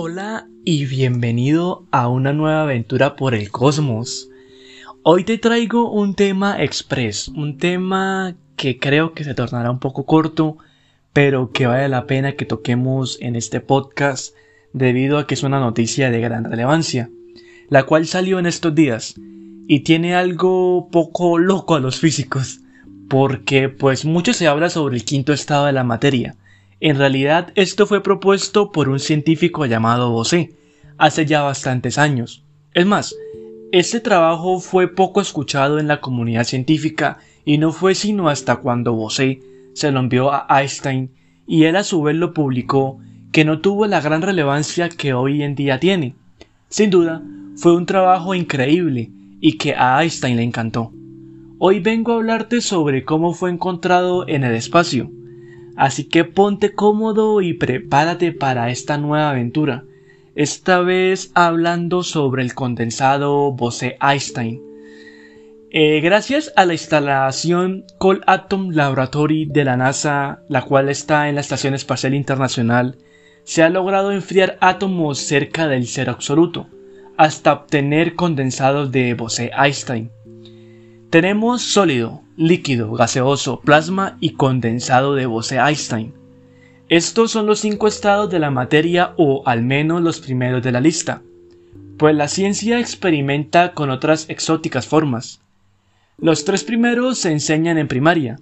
Hola y bienvenido a una nueva aventura por el cosmos. Hoy te traigo un tema express, un tema que creo que se tornará un poco corto, pero que vale la pena que toquemos en este podcast debido a que es una noticia de gran relevancia, la cual salió en estos días y tiene algo poco loco a los físicos, porque pues mucho se habla sobre el quinto estado de la materia, en realidad esto fue propuesto por un científico llamado Bose, hace ya bastantes años. Es más, este trabajo fue poco escuchado en la comunidad científica y no fue sino hasta cuando Bose se lo envió a Einstein y él a su vez lo publicó que no tuvo la gran relevancia que hoy en día tiene. Sin duda, fue un trabajo increíble y que a Einstein le encantó. Hoy vengo a hablarte sobre cómo fue encontrado en el espacio, Así que ponte cómodo y prepárate para esta nueva aventura. Esta vez hablando sobre el condensado Bose-Einstein. Eh, gracias a la instalación Cold Atom Laboratory de la NASA, la cual está en la Estación Espacial Internacional, se ha logrado enfriar átomos cerca del cero absoluto, hasta obtener condensados de Bose-Einstein. Tenemos sólido, líquido, gaseoso, plasma y condensado de Bose-Einstein. Estos son los cinco estados de la materia o al menos los primeros de la lista, pues la ciencia experimenta con otras exóticas formas. Los tres primeros se enseñan en primaria,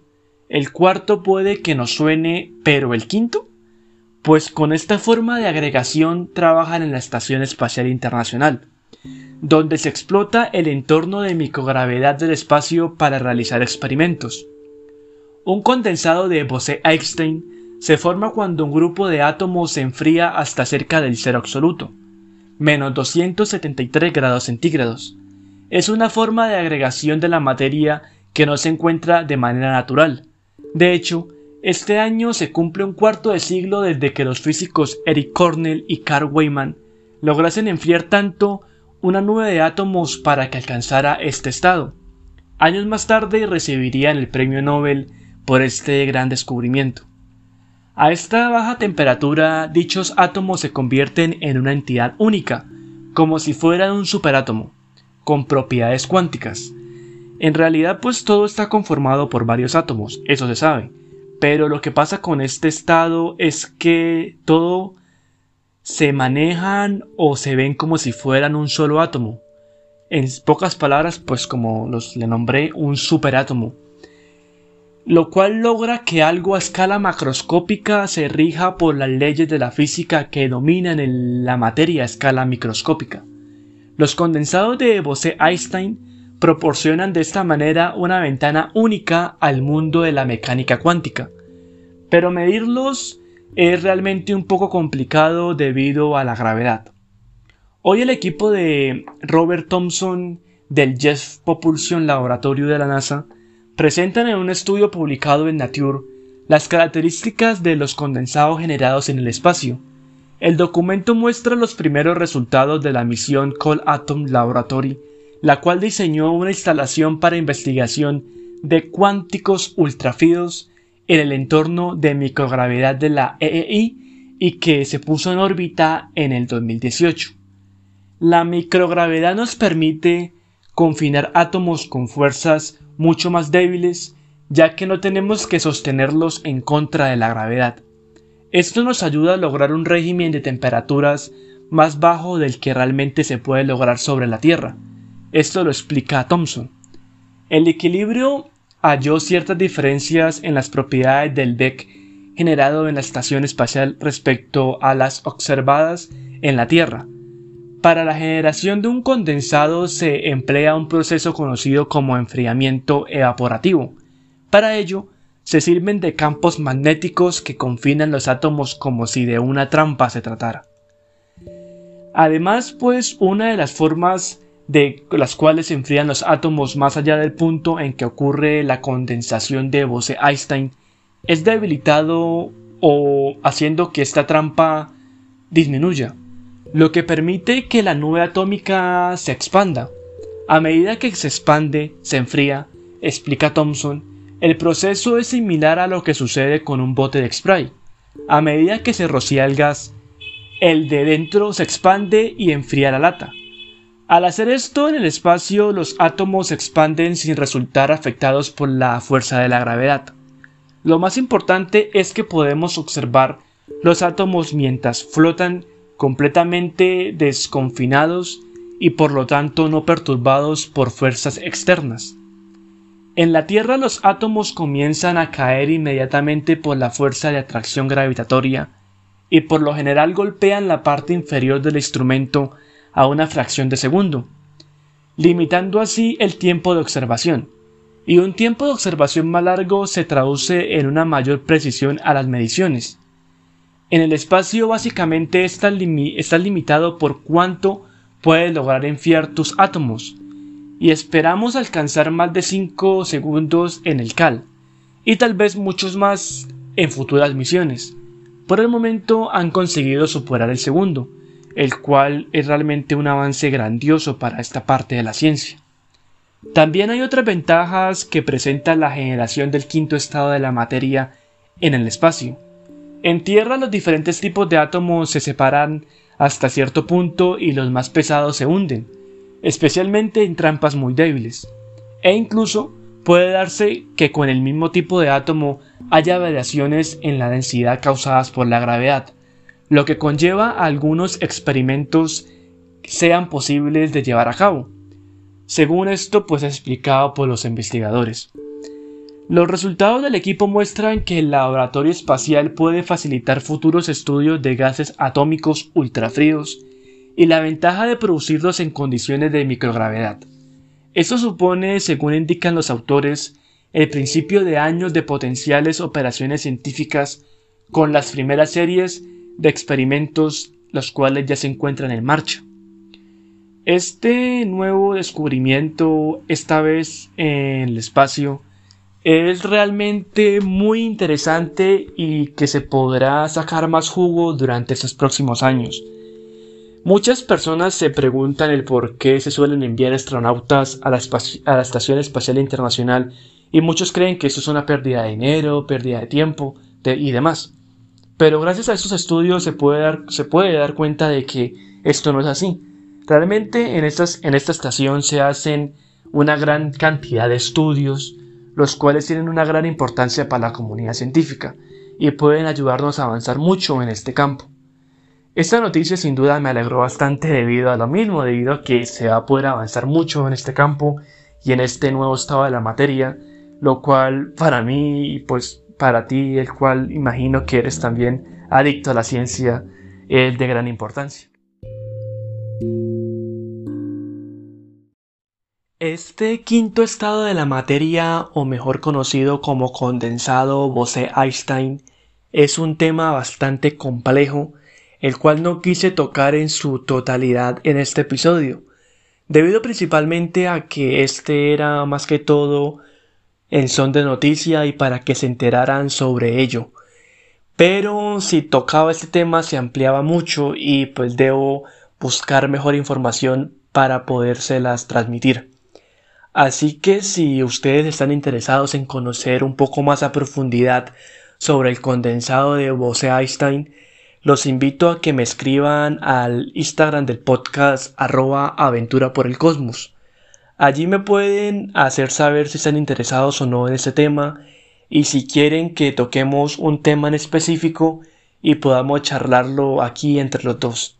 el cuarto puede que nos suene, pero el quinto, pues con esta forma de agregación trabajan en la Estación Espacial Internacional donde se explota el entorno de microgravedad del espacio para realizar experimentos. Un condensado de Bose-Einstein se forma cuando un grupo de átomos se enfría hasta cerca del cero absoluto, menos 273 grados centígrados. Es una forma de agregación de la materia que no se encuentra de manera natural. De hecho, este año se cumple un cuarto de siglo desde que los físicos Eric Cornell y Carl Weyman lograsen enfriar tanto una nube de átomos para que alcanzara este estado. Años más tarde recibirían el premio Nobel por este gran descubrimiento. A esta baja temperatura, dichos átomos se convierten en una entidad única, como si fueran un superátomo, con propiedades cuánticas. En realidad, pues todo está conformado por varios átomos, eso se sabe, pero lo que pasa con este estado es que todo se manejan o se ven como si fueran un solo átomo. En pocas palabras, pues como los le nombré, un superátomo. Lo cual logra que algo a escala macroscópica se rija por las leyes de la física que dominan en la materia a escala microscópica. Los condensados de Bose-Einstein proporcionan de esta manera una ventana única al mundo de la mecánica cuántica. Pero medirlos es realmente un poco complicado debido a la gravedad. Hoy el equipo de Robert Thompson del Jet Propulsion Laboratorio de la NASA presentan en un estudio publicado en Nature las características de los condensados generados en el espacio. El documento muestra los primeros resultados de la misión Cold Atom Laboratory, la cual diseñó una instalación para investigación de cuánticos ultrafidos en el entorno de microgravedad de la EEI y que se puso en órbita en el 2018. La microgravedad nos permite confinar átomos con fuerzas mucho más débiles, ya que no tenemos que sostenerlos en contra de la gravedad. Esto nos ayuda a lograr un régimen de temperaturas más bajo del que realmente se puede lograr sobre la Tierra. Esto lo explica Thomson. El equilibrio halló ciertas diferencias en las propiedades del DEC generado en la estación espacial respecto a las observadas en la Tierra. Para la generación de un condensado se emplea un proceso conocido como enfriamiento evaporativo. Para ello, se sirven de campos magnéticos que confinan los átomos como si de una trampa se tratara. Además, pues una de las formas de las cuales se enfrían los átomos más allá del punto en que ocurre la condensación de Bose-Einstein, es debilitado o haciendo que esta trampa disminuya, lo que permite que la nube atómica se expanda. A medida que se expande, se enfría, explica Thomson, el proceso es similar a lo que sucede con un bote de spray. A medida que se rocía el gas, el de dentro se expande y enfría la lata. Al hacer esto en el espacio los átomos se expanden sin resultar afectados por la fuerza de la gravedad. Lo más importante es que podemos observar los átomos mientras flotan completamente desconfinados y por lo tanto no perturbados por fuerzas externas. En la Tierra los átomos comienzan a caer inmediatamente por la fuerza de atracción gravitatoria y por lo general golpean la parte inferior del instrumento a una fracción de segundo, limitando así el tiempo de observación. Y un tiempo de observación más largo se traduce en una mayor precisión a las mediciones. En el espacio básicamente está, limitado por cuánto puedes lograr enfriar tus átomos, y esperamos alcanzar más de 5 segundos en el CAL, y tal vez muchos más en futuras misiones. Por el momento han conseguido superar el segundo, el cual es realmente un avance grandioso para esta parte de la ciencia. También hay otras ventajas que presenta la generación del quinto estado de la materia en el espacio. En Tierra los diferentes tipos de átomos se separan hasta cierto punto y los más pesados se hunden, especialmente en trampas muy débiles. E incluso puede darse que con el mismo tipo de átomo haya variaciones en la densidad causadas por la gravedad, lo que conlleva a algunos experimentos sean posibles de llevar a cabo. Según esto, pues es explicado por los investigadores. Los resultados del equipo muestran que el laboratorio espacial puede facilitar futuros estudios de gases atómicos ultrafríos y la ventaja de producirlos en condiciones de microgravedad. Esto supone, según indican los autores, el principio de años de potenciales operaciones científicas con las primeras series de experimentos los cuales ya se encuentran en marcha. Este nuevo descubrimiento, esta vez en el espacio, es realmente muy interesante y que se podrá sacar más jugo durante estos próximos años. Muchas personas se preguntan el por qué se suelen enviar astronautas a la, Estación Espacial Internacional y muchos creen que eso es una pérdida de dinero, pérdida de tiempo y demás. Pero gracias a estos estudios se puede, dar, se puede dar cuenta de que esto no es así. Realmente en, estas, en esta estación se hacen una gran cantidad de estudios, los cuales tienen una gran importancia para la comunidad científica y pueden ayudarnos a avanzar mucho en este campo. Esta noticia sin duda me alegró bastante debido a lo mismo, debido a que se va a poder avanzar mucho en este campo y en este nuevo estado de la materia, lo cual para mí pues para ti, el cual imagino que eres también adicto a la ciencia, es de gran importancia. Este quinto estado de la materia, o mejor conocido como condensado Bose-Einstein, es un tema bastante complejo, el cual no quise tocar en su totalidad en este episodio, debido principalmente a que este era más que todo en son de noticia y para que se enteraran sobre ello. Pero si tocaba este tema se ampliaba mucho y pues debo buscar mejor información para podérselas transmitir. Así que si ustedes están interesados en conocer un poco más a profundidad sobre el condensado de Bose-Einstein, los invito a que me escriban al Instagram del podcast arroba aventura por el cosmos. Allí me pueden hacer saber si están interesados o no en este tema y si quieren que toquemos un tema en específico y podamos charlarlo aquí entre los dos.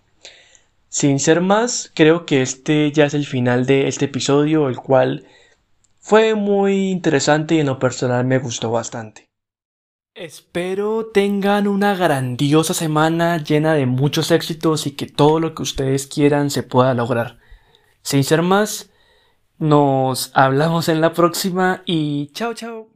Sin ser más, creo que este ya es el final de este episodio, el cual fue muy interesante y en lo personal me gustó bastante. Espero tengan una grandiosa semana llena de muchos éxitos y que todo lo que ustedes quieran se pueda lograr. Sin ser más, nos hablamos en la próxima y chao chao.